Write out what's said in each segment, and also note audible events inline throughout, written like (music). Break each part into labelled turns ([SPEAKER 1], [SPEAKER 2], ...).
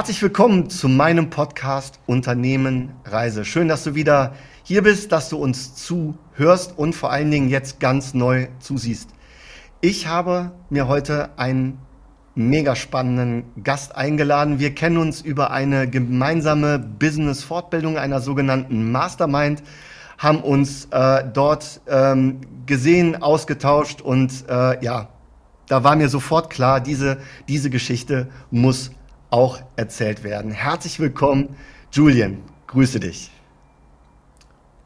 [SPEAKER 1] Herzlich willkommen zu meinem Podcast Unternehmen Reise. Schön, dass du wieder hier bist, dass du uns zuhörst und vor allen Dingen jetzt ganz neu zusiehst. Ich habe mir heute einen mega spannenden Gast eingeladen. Wir kennen uns über eine gemeinsame Business-Fortbildung einer sogenannten Mastermind, haben uns äh, dort ähm, gesehen, ausgetauscht und äh, ja, da war mir sofort klar, diese, diese Geschichte muss auch erzählt werden. Herzlich willkommen, Julian. Grüße dich.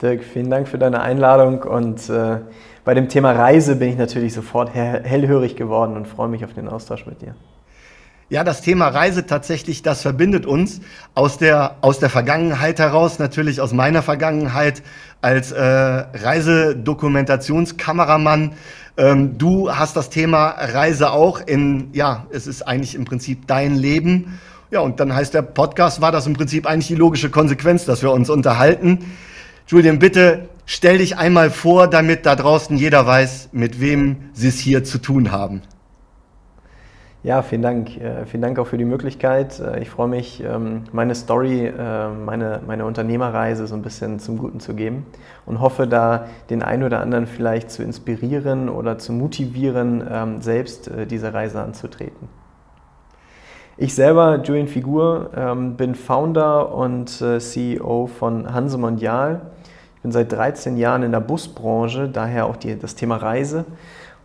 [SPEAKER 2] Dirk, vielen Dank für deine Einladung und äh, bei dem Thema Reise bin ich natürlich sofort hellhörig geworden und freue mich auf den Austausch mit dir.
[SPEAKER 1] Ja, das Thema Reise tatsächlich, das verbindet uns aus der, aus der Vergangenheit heraus, natürlich aus meiner Vergangenheit als äh, Reisedokumentationskameramann. Ähm, du hast das Thema Reise auch in, ja, es ist eigentlich im Prinzip dein Leben. Ja, und dann heißt der Podcast, war das im Prinzip eigentlich die logische Konsequenz, dass wir uns unterhalten. Julian, bitte stell dich einmal vor, damit da draußen jeder weiß, mit wem sie es hier zu tun haben.
[SPEAKER 2] Ja, vielen Dank. Äh, vielen Dank auch für die Möglichkeit. Äh, ich freue mich, ähm, meine Story, äh, meine, meine Unternehmerreise so ein bisschen zum Guten zu geben und hoffe da den einen oder anderen vielleicht zu inspirieren oder zu motivieren, ähm, selbst diese Reise anzutreten. Ich selber, Julian Figur, ähm, bin Founder und CEO von Hanse Mondial. Ich bin seit 13 Jahren in der Busbranche, daher auch die, das Thema Reise.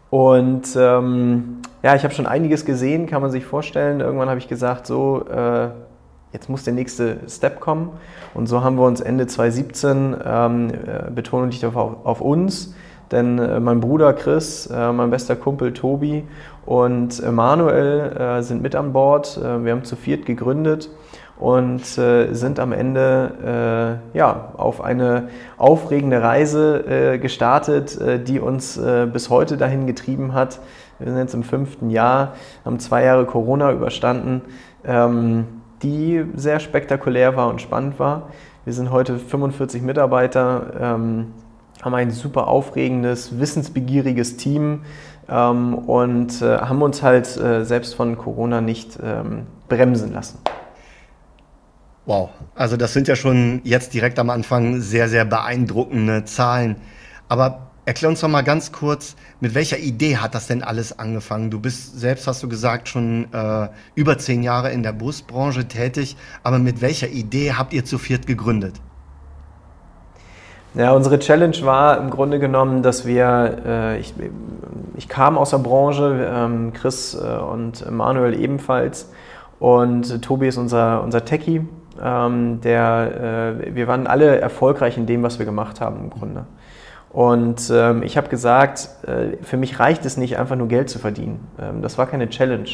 [SPEAKER 2] Und ähm, ja, ich habe schon einiges gesehen, kann man sich vorstellen. Irgendwann habe ich gesagt, so, äh, jetzt muss der nächste Step kommen. Und so haben wir uns Ende 2017, ähm, äh, Betonung liegt auf, auf uns, denn äh, mein Bruder Chris, äh, mein bester Kumpel Tobi und Manuel äh, sind mit an Bord. Äh, wir haben zu viert gegründet und äh, sind am Ende äh, ja, auf eine aufregende Reise äh, gestartet, äh, die uns äh, bis heute dahin getrieben hat. Wir sind jetzt im fünften Jahr, haben zwei Jahre Corona überstanden, ähm, die sehr spektakulär war und spannend war. Wir sind heute 45 Mitarbeiter, ähm, haben ein super aufregendes, wissensbegieriges Team ähm, und äh, haben uns halt selbst von Corona nicht ähm, bremsen lassen.
[SPEAKER 1] Wow, also das sind ja schon jetzt direkt am Anfang sehr, sehr beeindruckende Zahlen. Aber erklär uns doch mal ganz kurz, mit welcher Idee hat das denn alles angefangen? Du bist selbst, hast du gesagt, schon äh, über zehn Jahre in der Busbranche tätig. Aber mit welcher Idee habt ihr zu viert gegründet?
[SPEAKER 2] Ja, unsere Challenge war im Grunde genommen, dass wir, äh, ich, ich kam aus der Branche, ähm, Chris äh, und Manuel ebenfalls. Und Tobi ist unser, unser Techie ähm, der, äh, wir waren alle erfolgreich in dem, was wir gemacht haben im Grunde. Und ähm, ich habe gesagt, äh, für mich reicht es nicht, einfach nur Geld zu verdienen. Ähm, das war keine Challenge,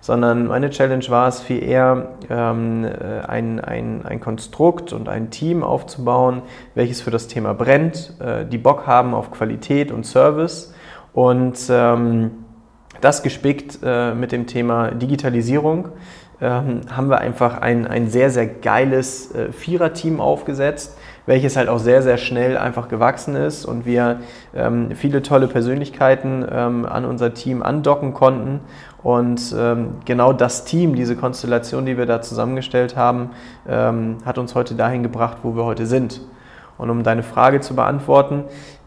[SPEAKER 2] sondern meine Challenge war es viel eher, ähm, äh, ein, ein, ein Konstrukt und ein Team aufzubauen, welches für das Thema brennt, äh, die Bock haben auf Qualität und Service und ähm, das gespickt äh, mit dem Thema Digitalisierung ähm, haben wir einfach ein, ein sehr, sehr geiles äh, Viererteam aufgesetzt, welches halt auch sehr, sehr schnell einfach gewachsen ist und wir ähm, viele tolle Persönlichkeiten ähm, an unser Team andocken konnten. Und ähm, genau das Team, diese Konstellation, die wir da zusammengestellt haben, ähm, hat uns heute dahin gebracht, wo wir heute sind. Und um deine Frage zu beantworten,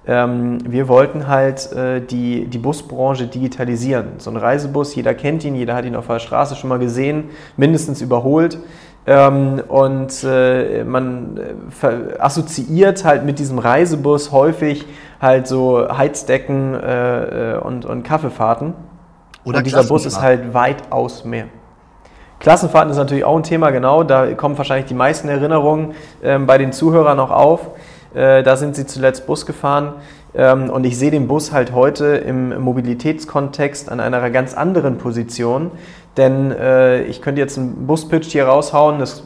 [SPEAKER 2] ähm, wir wollten halt äh, die, die Busbranche digitalisieren. So ein Reisebus, jeder kennt ihn, jeder hat ihn auf der Straße schon mal gesehen, mindestens überholt. Ähm, und äh, man äh, assoziiert halt mit diesem Reisebus häufig halt so Heizdecken äh, äh und, und Kaffeefahrten. Oder und dieser Bus ist halt weitaus mehr. Klassenfahrten ist natürlich auch ein Thema, genau. Da kommen wahrscheinlich die meisten Erinnerungen ähm, bei den Zuhörern noch auf. Äh, da sind sie zuletzt Bus gefahren. Ähm, und ich sehe den Bus halt heute im Mobilitätskontext an einer ganz anderen Position. Denn äh, ich könnte jetzt einen Buspitch hier raushauen, das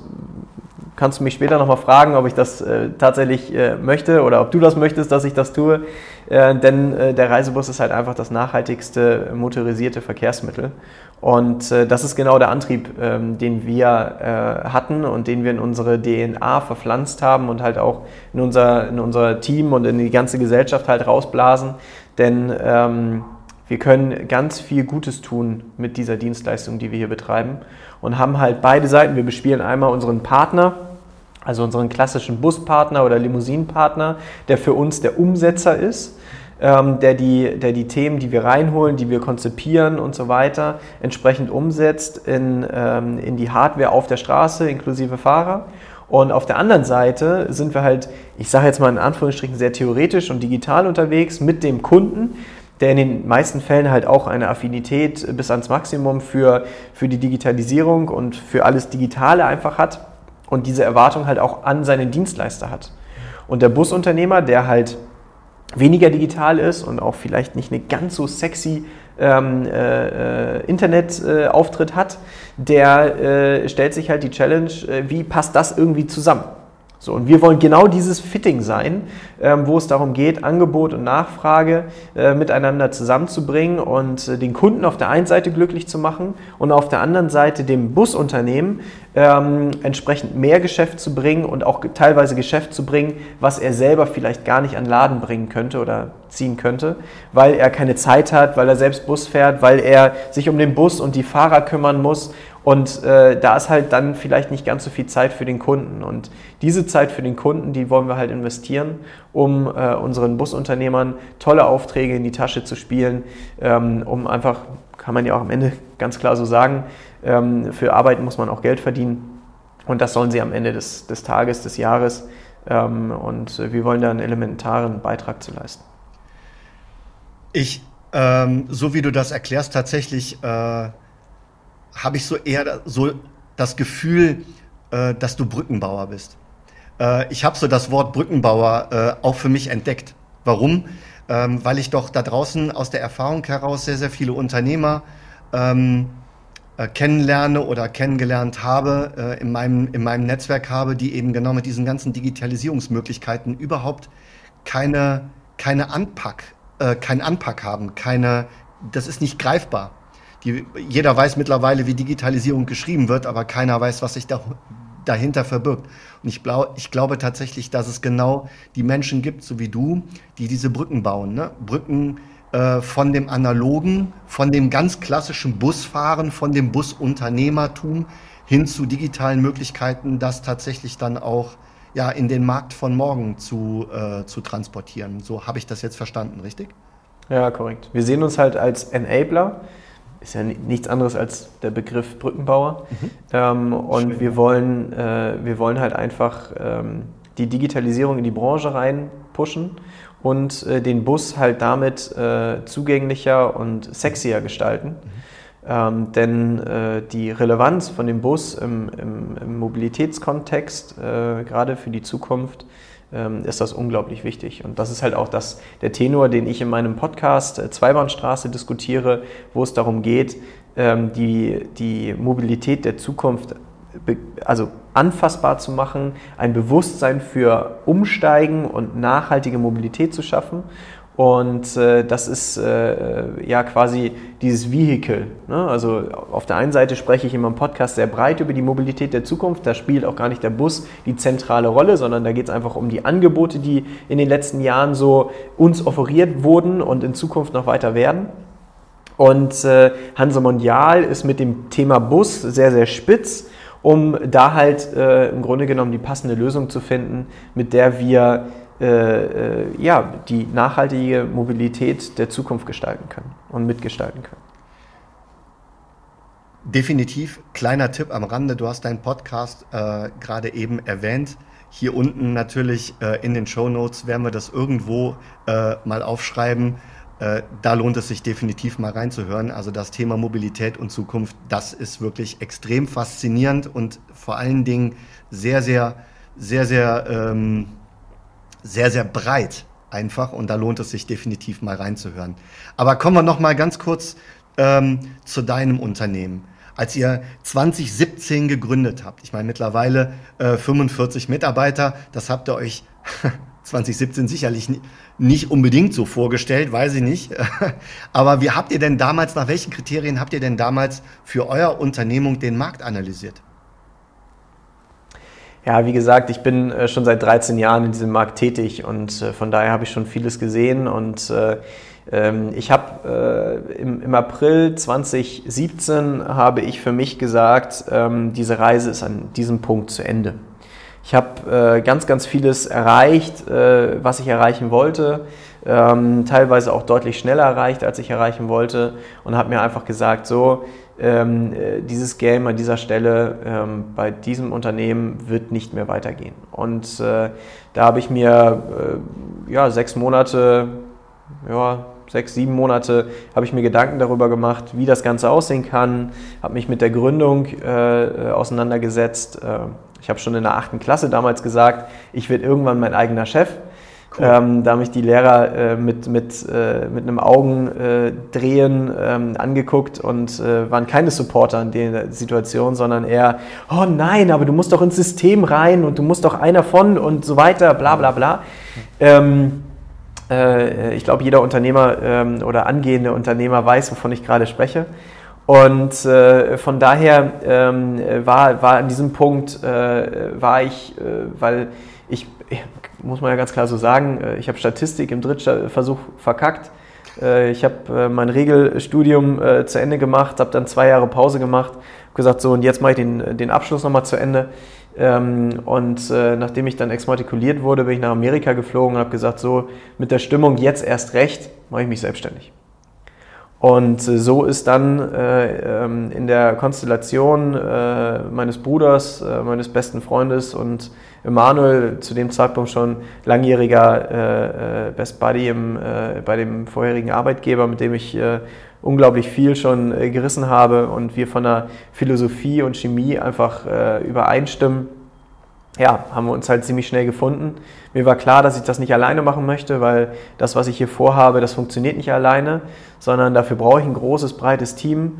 [SPEAKER 2] kannst du mich später nochmal fragen, ob ich das äh, tatsächlich äh, möchte oder ob du das möchtest, dass ich das tue. Äh, denn äh, der Reisebus ist halt einfach das nachhaltigste motorisierte Verkehrsmittel. Und äh, das ist genau der Antrieb, ähm, den wir hatten und den wir in unsere DNA verpflanzt haben und halt auch in unser, in unser Team und in die ganze Gesellschaft halt rausblasen. Denn ähm, Wir können ganz viel Gutes tun mit dieser Dienstleistung, die wir hier betreiben und haben halt beide Seiten. Wir bespielen einmal unseren Partner, also unseren klassischen Buspartner oder Limousinenpartner, der für uns der Umsetzer ist, ähm, der, die, der die Themen, die wir reinholen, die wir konzipieren und so weiter, entsprechend umsetzt in, ähm, in die Hardware auf der Straße inklusive Fahrer. Und auf der anderen Seite sind wir halt, ich sage jetzt mal in Anführungsstrichen, sehr theoretisch und digital unterwegs mit dem Kunden, der in den meisten Fällen halt auch eine Affinität bis ans Maximum für, für die Digitalisierung und für alles Digitale einfach hat und diese Erwartung halt auch an seinen Dienstleister hat. Und der Busunternehmer, der halt weniger digital ist und auch vielleicht nicht eine ganz so sexy ähm, äh, äh Internetauftritt äh, hat, der äh, stellt sich halt die Challenge, äh, wie passt das irgendwie zusammen? So, und wir wollen genau dieses Fitting sein, ähm, wo es darum geht, Angebot und Nachfrage äh, miteinander zusammenzubringen und äh, den Kunden auf der einen Seite glücklich zu machen und auf der anderen Seite dem Busunternehmen ähm, entsprechend mehr Geschäft zu bringen und auch teilweise Geschäft zu bringen, was er selber vielleicht gar nicht an Laden bringen könnte oder ziehen könnte, weil er keine Zeit hat, weil er selbst Bus fährt, weil er sich um den Bus und die Fahrer kümmern muss und äh, da ist halt dann vielleicht nicht ganz so viel Zeit für den Kunden. Und diese Zeit für den Kunden, die wollen wir halt investieren, um äh, unseren Busunternehmern tolle Aufträge in die Tasche zu spielen, ähm, um einfach, kann man ja auch am Ende ganz klar so sagen, ähm, für Arbeit muss man auch Geld verdienen. Und das sollen sie am Ende des, des Tages, des Jahres. Ähm, und äh, wir wollen da einen elementaren Beitrag zu leisten.
[SPEAKER 1] Ich, ähm, so wie du das erklärst, tatsächlich äh habe ich so eher so das Gefühl, äh, dass du Brückenbauer bist. Äh, ich habe so das Wort Brückenbauer äh, auch für mich entdeckt. Warum? Ähm, weil ich doch da draußen aus der Erfahrung heraus sehr, sehr viele Unternehmer ähm, äh, kennenlerne oder kennengelernt habe, äh, in, meinem, in meinem Netzwerk habe, die eben genau mit diesen ganzen Digitalisierungsmöglichkeiten überhaupt keine, keine Anpack, äh, keinen Anpack haben, keine, das ist nicht greifbar. Die, jeder weiß mittlerweile, wie Digitalisierung geschrieben wird, aber keiner weiß, was sich da, dahinter verbirgt. Und ich, glaub, ich glaube tatsächlich, dass es genau die Menschen gibt, so wie du, die diese Brücken bauen. Ne? Brücken äh, von dem analogen, von dem ganz klassischen Busfahren, von dem Busunternehmertum hin zu digitalen Möglichkeiten, das tatsächlich dann auch ja, in den Markt von morgen zu, äh, zu transportieren. So habe ich das jetzt verstanden, richtig?
[SPEAKER 2] Ja, korrekt. Wir sehen uns halt als Enabler ist ja nichts anderes als der Begriff Brückenbauer. Mhm. Ähm, und wir wollen, äh, wir wollen halt einfach ähm, die Digitalisierung in die Branche rein pushen und äh, den Bus halt damit äh, zugänglicher und sexier gestalten. Mhm. Ähm, denn äh, die Relevanz von dem Bus im, im, im Mobilitätskontext, äh, gerade für die Zukunft, ist das unglaublich wichtig. Und das ist halt auch das, der Tenor, den ich in meinem Podcast äh, Zweibahnstraße diskutiere, wo es darum geht, ähm, die, die Mobilität der Zukunft also anfassbar zu machen, ein Bewusstsein für Umsteigen und nachhaltige Mobilität zu schaffen und äh, das ist äh, ja quasi dieses Vehikel. Ne? Also auf der einen Seite spreche ich in meinem Podcast sehr breit über die Mobilität der Zukunft. Da spielt auch gar nicht der Bus die zentrale Rolle, sondern da geht es einfach um die Angebote, die in den letzten Jahren so uns offeriert wurden und in Zukunft noch weiter werden. Und äh, Hanse Mondial ist mit dem Thema Bus sehr, sehr spitz, um da halt äh, im Grunde genommen die passende Lösung zu finden, mit der wir äh, äh, ja, die nachhaltige Mobilität der Zukunft gestalten können und mitgestalten können.
[SPEAKER 1] Definitiv. Kleiner Tipp am Rande, du hast deinen Podcast äh, gerade eben erwähnt. Hier unten natürlich äh, in den Show Notes werden wir das irgendwo äh, mal aufschreiben. Äh, da lohnt es sich definitiv mal reinzuhören. Also das Thema Mobilität und Zukunft, das ist wirklich extrem faszinierend und vor allen Dingen sehr, sehr, sehr, sehr ähm, sehr, sehr breit einfach und da lohnt es sich definitiv mal reinzuhören. Aber kommen wir noch mal ganz kurz ähm, zu deinem Unternehmen. Als ihr 2017 gegründet habt, ich meine mittlerweile äh, 45 Mitarbeiter, das habt ihr euch (laughs) 2017 sicherlich nicht unbedingt so vorgestellt, weiß ich nicht. (laughs) Aber wie habt ihr denn damals, nach welchen Kriterien habt ihr denn damals für euer Unternehmung den Markt analysiert?
[SPEAKER 2] Ja, wie gesagt, ich bin äh, schon seit 13 Jahren in diesem Markt tätig und äh, von daher habe ich schon vieles gesehen und äh, ähm, ich habe äh, im, im, April 2017 habe ich für mich gesagt, ähm, diese Reise ist an diesem Punkt zu Ende. Ich habe äh, ganz, ganz vieles erreicht, äh, was ich erreichen wollte, ähm, teilweise auch deutlich schneller erreicht, als ich erreichen wollte und habe mir einfach gesagt, so, ähm, äh, dieses Game an dieser Stelle ähm, bei diesem Unternehmen wird nicht mehr weitergehen. Und äh, da habe ich mir äh, ja, sechs Monate, ja, sechs, sieben Monate habe ich mir Gedanken darüber gemacht, wie das Ganze aussehen kann, habe mich mit der Gründung äh, auseinandergesetzt. Äh, ich habe schon in der achten Klasse damals gesagt, ich werde irgendwann mein eigener Chef. Cool. Ähm, da mich die Lehrer äh, mit, mit, äh, mit einem Augendrehen ähm, angeguckt und äh, waren keine Supporter in der Situation, sondern eher, oh nein, aber du musst doch ins System rein und du musst doch einer von und so weiter, bla bla bla. Ähm, äh, ich glaube, jeder Unternehmer ähm, oder angehende Unternehmer weiß, wovon ich gerade spreche. Und äh, von daher ähm, war, war an diesem Punkt, äh, war ich, äh, weil ich, muss man ja ganz klar so sagen, äh, ich habe Statistik im Drittversuch verkackt. Äh, ich habe mein Regelstudium zu Ende gemacht, habe dann zwei Jahre Pause gemacht, habe gesagt, so und jetzt mache ich den, den Abschluss nochmal zu Ende. Ähm, und äh, nachdem ich dann exmatrikuliert wurde, bin ich nach Amerika geflogen und habe gesagt, so mit der Stimmung jetzt erst recht, mache ich mich selbstständig. Und äh, so ist dann äh, ähm, in der Konstellation äh, meines Bruders, äh, meines besten Freundes und Emanuel, zu dem Zeitpunkt schon langjähriger äh, äh, Best Buddy im, bei dem vorherigen Arbeitgeber, mit dem ich unglaublich viel schon äh, gerissen habe und wir von der Philosophie und Chemie einfach äh, übereinstimmen, ja, haben wir uns halt ziemlich schnell gefunden. Mir war klar, dass ich das nicht alleine machen möchte, weil das, was ich hier vorhabe, das funktioniert nicht alleine, sondern dafür brauche ich ein großes, breites Team,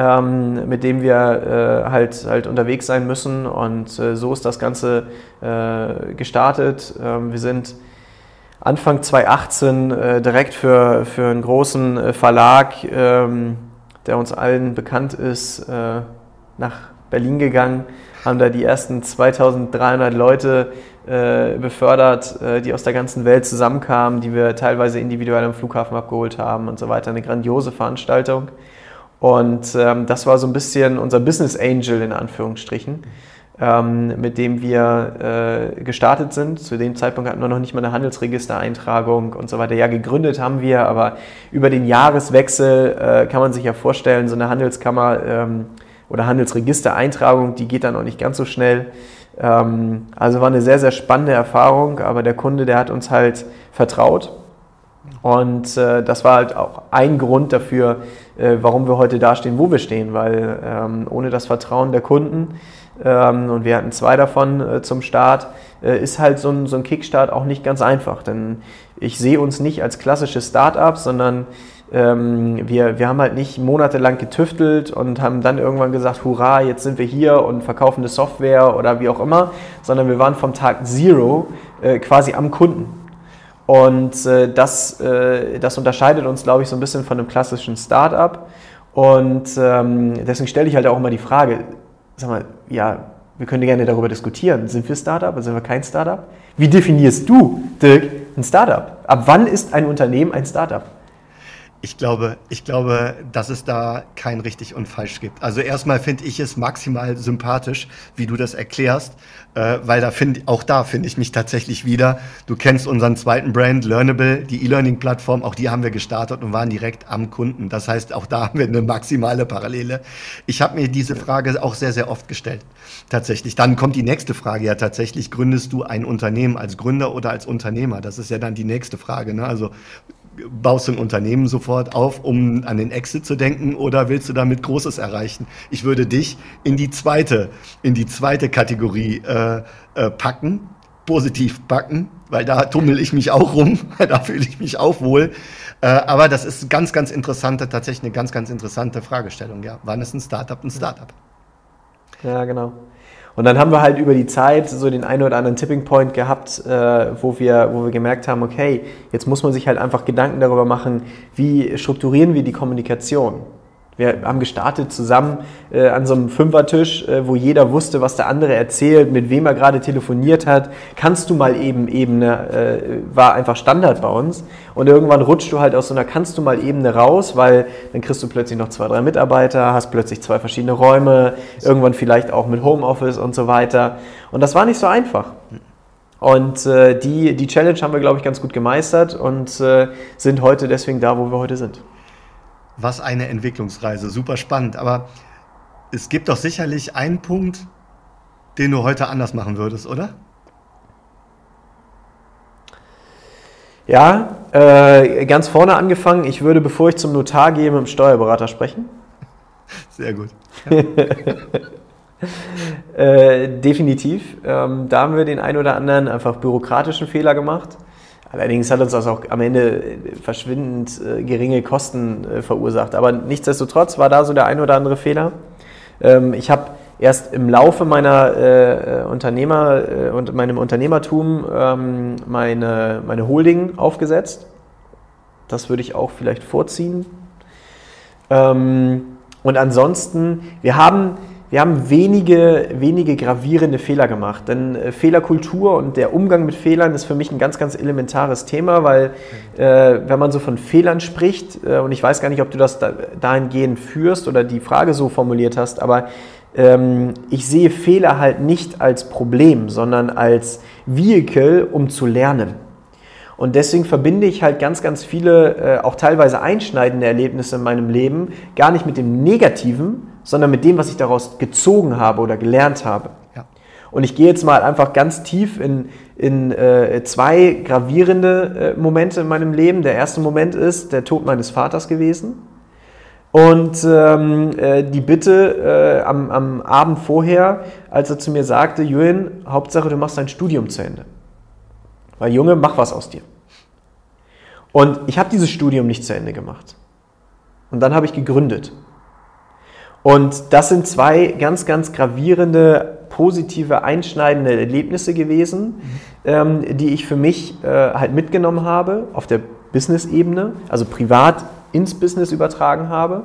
[SPEAKER 2] ähm, mit dem wir äh, halt, halt unterwegs sein müssen. Und äh, so ist das Ganze äh, gestartet. Ähm, wir sind Anfang 2018 äh, direkt für, für einen großen äh, Verlag, ähm, der uns allen bekannt ist, äh, nach Berlin gegangen, haben da die ersten 2300 Leute befördert, die aus der ganzen Welt zusammenkamen, die wir teilweise individuell am Flughafen abgeholt haben und so weiter. Eine grandiose Veranstaltung. Und ähm, das war so ein bisschen unser Business Angel in Anführungsstrichen ähm, mit dem wir äh, gestartet sind. Zu dem Zeitpunkt hatten wir noch nicht mal eine Handelsregistereintragung und so weiter. Ja, gegründet haben wir, aber über den Jahreswechsel äh, kann man sich ja vorstellen, so eine Handelskammer ähm, oder Handelsregistereintragung, die geht dann auch nicht ganz so schnell. Ähm, also war eine sehr, sehr spannende Erfahrung, aber der Kunde, der hat uns halt vertraut. Und äh, das war halt auch ein Grund dafür, äh, warum wir heute da stehen, wo wir stehen, weil ähm, ohne das Vertrauen der Kunden ähm, und wir hatten zwei davon äh, zum Start, äh, ist halt so ein, so ein Kickstart auch nicht ganz einfach. Denn ich sehe uns nicht als klassische Start-up, sondern ähm, wir, wir haben halt nicht monatelang getüftelt und haben dann irgendwann gesagt, hurra, jetzt sind wir hier und verkaufen eine Software oder wie auch immer, sondern wir waren vom Tag Zero äh, quasi am Kunden. Und äh, das, äh, das unterscheidet uns, glaube ich, so ein bisschen von einem klassischen Start-up. Und ähm, deswegen stelle ich halt auch immer die Frage, sag mal, ja, wir können gerne darüber diskutieren. Sind wir Startup oder sind wir kein Startup? Wie definierst du, Dirk, ein Startup? Ab wann ist ein Unternehmen ein Startup?
[SPEAKER 1] Ich glaube, ich glaube, dass es da kein richtig und falsch gibt. Also erstmal finde ich es maximal sympathisch, wie du das erklärst, äh, weil da finde auch da finde ich mich tatsächlich wieder. Du kennst unseren zweiten Brand Learnable, die E-Learning-Plattform, auch die haben wir gestartet und waren direkt am Kunden. Das heißt, auch da haben wir eine maximale Parallele. Ich habe mir diese Frage auch sehr, sehr oft gestellt. Tatsächlich. Dann kommt die nächste Frage ja tatsächlich: Gründest du ein Unternehmen als Gründer oder als Unternehmer? Das ist ja dann die nächste Frage. Ne? Also baust du ein Unternehmen sofort auf, um an den Exit zu denken, oder willst du damit Großes erreichen? Ich würde dich in die zweite, in die zweite Kategorie äh, äh, packen, positiv packen, weil da tummel ich mich auch rum, (laughs) da fühle ich mich auch wohl. Äh, aber das ist ganz, ganz interessante, tatsächlich eine ganz, ganz interessante Fragestellung. Ja, wann ist ein Startup ein Startup?
[SPEAKER 2] Ja, genau. Und dann haben wir halt über die Zeit so den einen oder anderen Tipping Point gehabt, äh, wo, wir, wo wir gemerkt haben, okay, jetzt muss man sich halt einfach Gedanken darüber machen, wie strukturieren wir die Kommunikation. Wir haben gestartet zusammen äh, an so einem Fünfertisch, äh, wo jeder wusste, was der andere erzählt, mit wem er gerade telefoniert hat. Kannst du mal eben Ebene, äh, war einfach Standard bei uns. Und irgendwann rutscht du halt aus so einer Kannst du mal Ebene raus, weil dann kriegst du plötzlich noch zwei, drei Mitarbeiter, hast plötzlich zwei verschiedene Räume, irgendwann vielleicht auch mit Homeoffice und so weiter. Und das war nicht so einfach. Und äh, die, die Challenge haben wir, glaube ich, ganz gut gemeistert und äh, sind heute deswegen da, wo wir heute sind.
[SPEAKER 1] Was eine Entwicklungsreise, super spannend. Aber es gibt doch sicherlich einen Punkt, den du heute anders machen würdest, oder?
[SPEAKER 2] Ja, äh, ganz vorne angefangen. Ich würde, bevor ich zum Notar gehe, mit dem Steuerberater sprechen.
[SPEAKER 1] Sehr gut. (laughs)
[SPEAKER 2] Äh, definitiv. Ähm, da haben wir den ein oder anderen einfach bürokratischen Fehler gemacht. Allerdings hat uns das auch am Ende verschwindend äh, geringe Kosten äh, verursacht. Aber nichtsdestotrotz war da so der ein oder andere Fehler. Ähm, ich habe erst im Laufe meiner äh, Unternehmer äh, und meinem Unternehmertum ähm, meine, meine Holding aufgesetzt. Das würde ich auch vielleicht vorziehen. Ähm, und ansonsten, wir haben wir haben wenige, wenige gravierende Fehler gemacht. Denn äh, Fehlerkultur und der Umgang mit Fehlern ist für mich ein ganz, ganz elementares Thema, weil äh, wenn man so von Fehlern spricht, äh, und ich weiß gar nicht, ob du das da, dahingehend führst oder die Frage so formuliert hast, aber ähm, ich sehe Fehler halt nicht als Problem, sondern als Vehikel, um zu lernen. Und deswegen verbinde ich halt ganz, ganz viele, äh, auch teilweise einschneidende Erlebnisse in meinem Leben gar nicht mit dem Negativen, sondern mit dem, was ich daraus gezogen habe oder gelernt habe. Ja. Und ich gehe jetzt mal einfach ganz tief in, in äh, zwei gravierende äh, Momente in meinem Leben. Der erste Moment ist der Tod meines Vaters gewesen. Und ähm, äh, die Bitte äh, am, am Abend vorher, als er zu mir sagte, Jürgen, Hauptsache du machst dein Studium zu Ende. Weil Junge, mach was aus dir. Und ich habe dieses Studium nicht zu Ende gemacht. Und dann habe ich gegründet. Und das sind zwei ganz, ganz gravierende, positive, einschneidende Erlebnisse gewesen, ähm, die ich für mich äh, halt mitgenommen habe auf der Business-Ebene, also privat ins Business übertragen habe.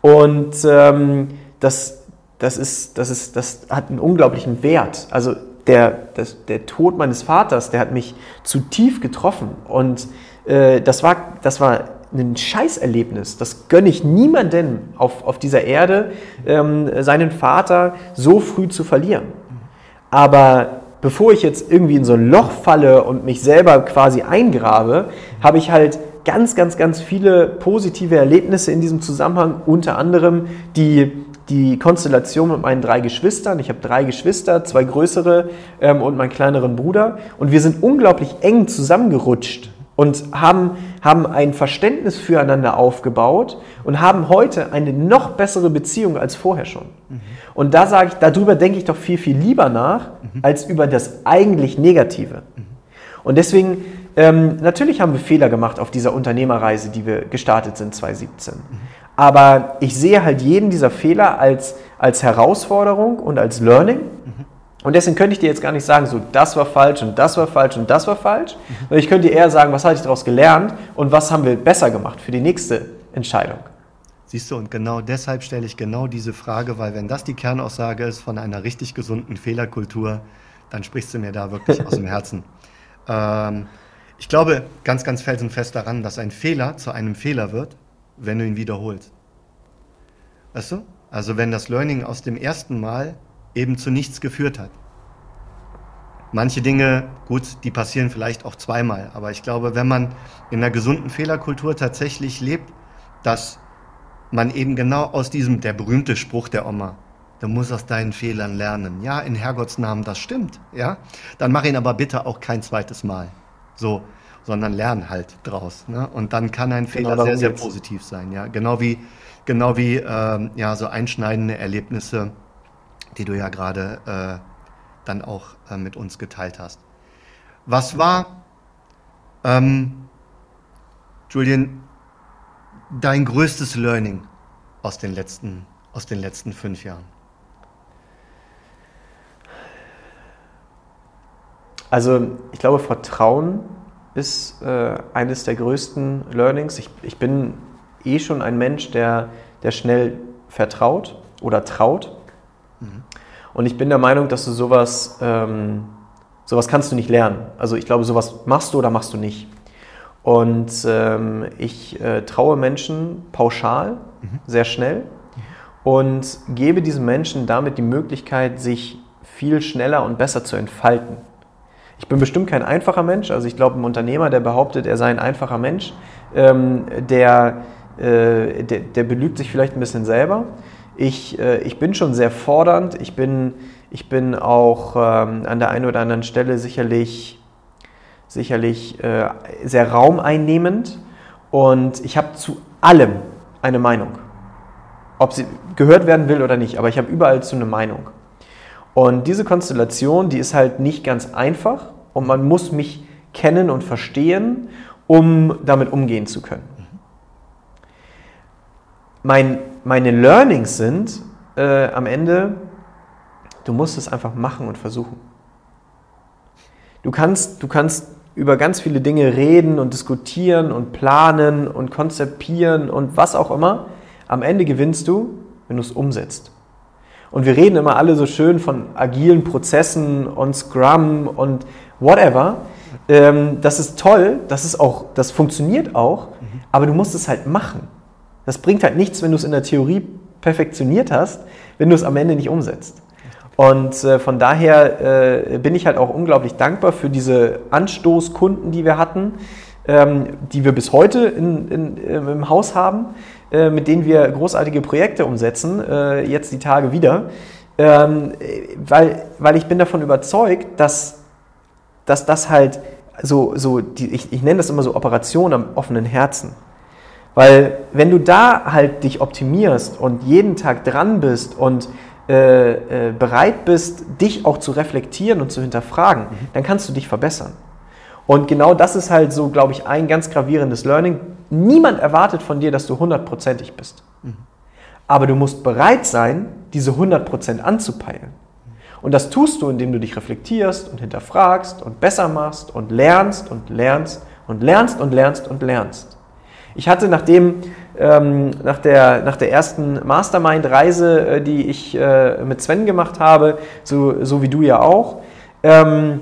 [SPEAKER 2] Und ähm, das, das, ist, das, ist, das hat einen unglaublichen Wert. Also der, das, der Tod meines Vaters, der hat mich zu tief getroffen. Und äh, das, war, das war ein Scheißerlebnis. Das gönne ich niemandem auf, auf dieser Erde, ähm, seinen Vater so früh zu verlieren. Aber bevor ich jetzt irgendwie in so ein Loch falle und mich selber quasi eingrabe, habe ich halt ganz, ganz, ganz viele positive Erlebnisse in diesem Zusammenhang, unter anderem die, die Konstellation mit meinen drei Geschwistern. Ich habe drei Geschwister, zwei größere ähm, und meinen kleineren Bruder. Und wir sind unglaublich eng zusammengerutscht und haben, haben ein Verständnis füreinander aufgebaut und haben heute eine noch bessere Beziehung als vorher schon. Mhm. Und da sage ich, darüber denke ich doch viel, viel lieber nach, mhm. als über das eigentlich Negative. Mhm. Und deswegen, ähm, natürlich haben wir Fehler gemacht auf dieser Unternehmerreise, die wir gestartet sind 2017. Mhm. Aber ich sehe halt jeden dieser Fehler als, als Herausforderung und als Learning. Und deswegen könnte ich dir jetzt gar nicht sagen, so das war falsch und das war falsch und das war falsch. Mhm. Ich könnte dir eher sagen, was habe ich daraus gelernt und was haben wir besser gemacht für die nächste Entscheidung.
[SPEAKER 1] Siehst du, und genau deshalb stelle ich genau diese Frage, weil wenn das die Kernaussage ist von einer richtig gesunden Fehlerkultur, dann sprichst du mir da wirklich aus dem (laughs) Herzen. Ähm, ich glaube ganz, ganz felsenfest daran, dass ein Fehler zu einem Fehler wird, wenn du ihn wiederholst. Weißt du? Also wenn das Learning aus dem ersten Mal eben zu nichts geführt hat. Manche Dinge, gut, die passieren vielleicht auch zweimal, aber ich glaube, wenn man in einer gesunden Fehlerkultur tatsächlich lebt, dass man eben genau aus diesem, der berühmte Spruch der Oma, du musst aus deinen Fehlern lernen. Ja, in Herrgotts Namen, das stimmt, ja. Dann mach ihn aber bitte auch kein zweites Mal. So, sondern lern halt draus. Ne? Und dann kann ein Fehler genau sehr, sehr positiv sein, ja. Genau wie, genau wie ähm, ja, so einschneidende Erlebnisse die du ja gerade äh, dann auch äh, mit uns geteilt hast. Was war, ähm, Julian, dein größtes Learning aus den letzten, aus den letzten fünf Jahren?
[SPEAKER 2] Also ich glaube, Vertrauen ist äh, eines der größten Learnings. Ich, ich bin eh schon ein Mensch, der der schnell vertraut oder traut. Und ich bin der Meinung, dass du sowas, ähm, sowas kannst du nicht lernen. Also ich glaube, sowas machst du oder machst du nicht. Und ähm, ich äh, traue Menschen pauschal, mhm. sehr schnell und gebe diesen Menschen damit die Möglichkeit, sich viel schneller und besser zu entfalten. Ich bin bestimmt kein einfacher Mensch, also ich glaube, ein Unternehmer, der behauptet, er sei ein einfacher Mensch, ähm, der, äh, der, der, belügt sich vielleicht ein bisschen selber. Ich, äh, ich bin schon sehr fordernd, ich bin, ich bin auch ähm, an der einen oder anderen Stelle sicherlich, sicherlich äh, sehr raumeinnehmend. Und ich habe zu allem eine Meinung. Ob sie gehört werden will oder nicht, aber ich habe überall zu eine Meinung. Und diese Konstellation, die ist halt nicht ganz einfach. Und man muss mich kennen und verstehen, um damit umgehen zu können. Mein, meine Learnings sind äh, am Ende, du musst es einfach machen und versuchen. Du kannst, du kannst über ganz viele Dinge reden und diskutieren und planen und konzipieren und was auch immer. Am Ende gewinnst du, wenn du es umsetzt. Und wir reden immer alle so schön von agilen Prozessen und Scrum und whatever. Ähm, das ist toll, das, ist auch, das funktioniert auch, mhm. aber du musst es halt machen. Das bringt halt nichts, wenn du es in der Theorie perfektioniert hast, wenn du es am Ende nicht umsetzt. Und äh, von daher äh, bin ich halt auch unglaublich dankbar für diese Anstoßkunden, die wir hatten, ähm, die wir bis heute in, in, im Haus haben, äh, mit denen wir großartige Projekte umsetzen, äh, jetzt die Tage wieder, ähm, weil, weil ich bin davon überzeugt, dass, dass das halt so, so die, ich, ich nenne das immer so Operation am offenen Herzen. Weil wenn du da halt dich optimierst und jeden Tag dran bist und äh, äh, bereit bist, dich auch zu reflektieren und zu hinterfragen, mhm. dann kannst du dich verbessern. Und genau das ist halt so, glaube ich, ein ganz gravierendes Learning. Niemand erwartet von dir, dass du hundertprozentig bist. Mhm. Aber du musst bereit sein, diese 100% anzupeilen. Und das tust du, indem du dich reflektierst und hinterfragst und besser machst und lernst und lernst und lernst und lernst und lernst. Ich hatte nachdem, ähm, nach, der, nach der ersten Mastermind-Reise, äh, die ich äh, mit Sven gemacht habe, so, so wie du ja auch, ähm,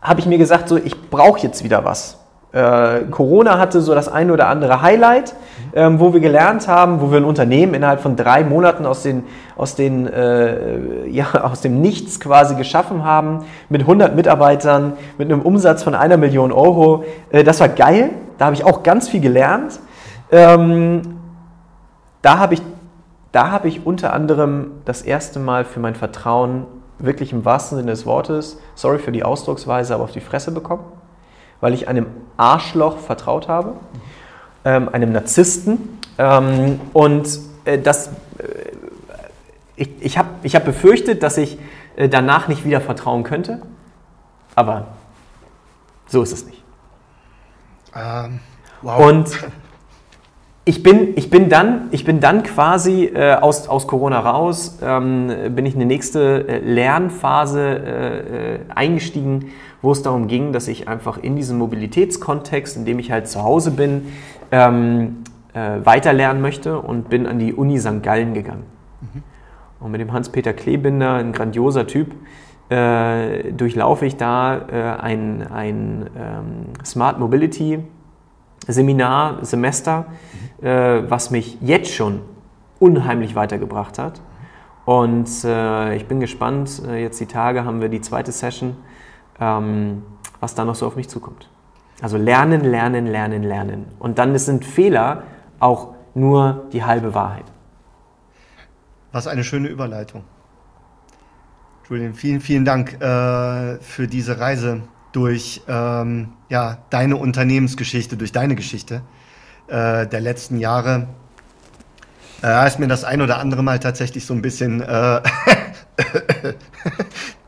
[SPEAKER 2] habe ich mir gesagt, so, ich brauche jetzt wieder was. Äh, Corona hatte so das ein oder andere Highlight, ähm, wo wir gelernt haben, wo wir ein Unternehmen innerhalb von drei Monaten aus, den, aus, den, äh, (laughs) ja, aus dem Nichts quasi geschaffen haben, mit 100 Mitarbeitern, mit einem Umsatz von einer Million Euro. Äh, das war geil, da habe ich auch ganz viel gelernt. Ähm, da habe ich, hab ich unter anderem das erste Mal für mein Vertrauen wirklich im wahrsten Sinne des Wortes, sorry für die Ausdrucksweise, aber auf die Fresse bekommen, weil ich einem Arschloch vertraut habe, ähm, einem Narzissten. Ähm, und äh, das, äh, ich, ich habe ich hab befürchtet, dass ich äh, danach nicht wieder vertrauen könnte, aber so ist es nicht. Ähm, wow. Und ich bin, ich bin, dann, ich bin dann quasi äh, aus, aus Corona raus, ähm, bin ich in eine nächste äh, Lernphase äh, äh, eingestiegen, wo es darum ging, dass ich einfach in diesem Mobilitätskontext, in dem ich halt zu Hause bin, ähm, äh, weiterlernen möchte und bin an die Uni St. Gallen gegangen. Mhm. Und mit dem Hans-Peter Klebinder, ein grandioser Typ, äh, durchlaufe ich da ein, ein ähm, Smart Mobility Seminar, Semester, mhm. äh, was mich jetzt schon unheimlich weitergebracht hat. Und äh, ich bin gespannt, äh, jetzt die Tage haben wir die zweite Session, ähm, was da noch so auf mich zukommt. Also lernen, lernen, lernen, lernen. Und dann sind Fehler auch nur die halbe Wahrheit.
[SPEAKER 1] Was eine schöne Überleitung. Julian, vielen, vielen Dank äh, für diese Reise durch ähm, ja, deine Unternehmensgeschichte, durch deine Geschichte äh, der letzten Jahre. Äh, ist mir das ein oder andere Mal tatsächlich so ein bisschen äh, (laughs)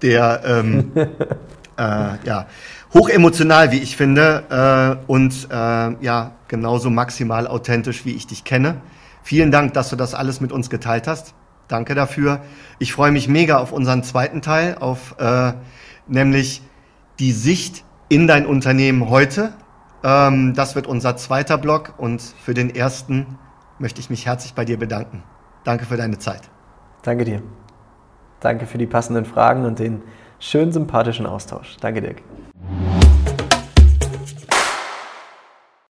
[SPEAKER 1] der ähm, (laughs) äh, ja, hochemotional, wie ich finde, äh, und äh, ja, genauso maximal authentisch, wie ich dich kenne. Vielen Dank, dass du das alles mit uns geteilt hast. Danke dafür. Ich freue mich mega auf unseren zweiten Teil, auf äh, nämlich die Sicht in dein Unternehmen heute. Ähm, das wird unser zweiter Block und für den ersten möchte ich mich herzlich bei dir bedanken. Danke für deine Zeit.
[SPEAKER 2] Danke dir. Danke für die passenden Fragen und den schönen sympathischen Austausch. Danke, Dirk.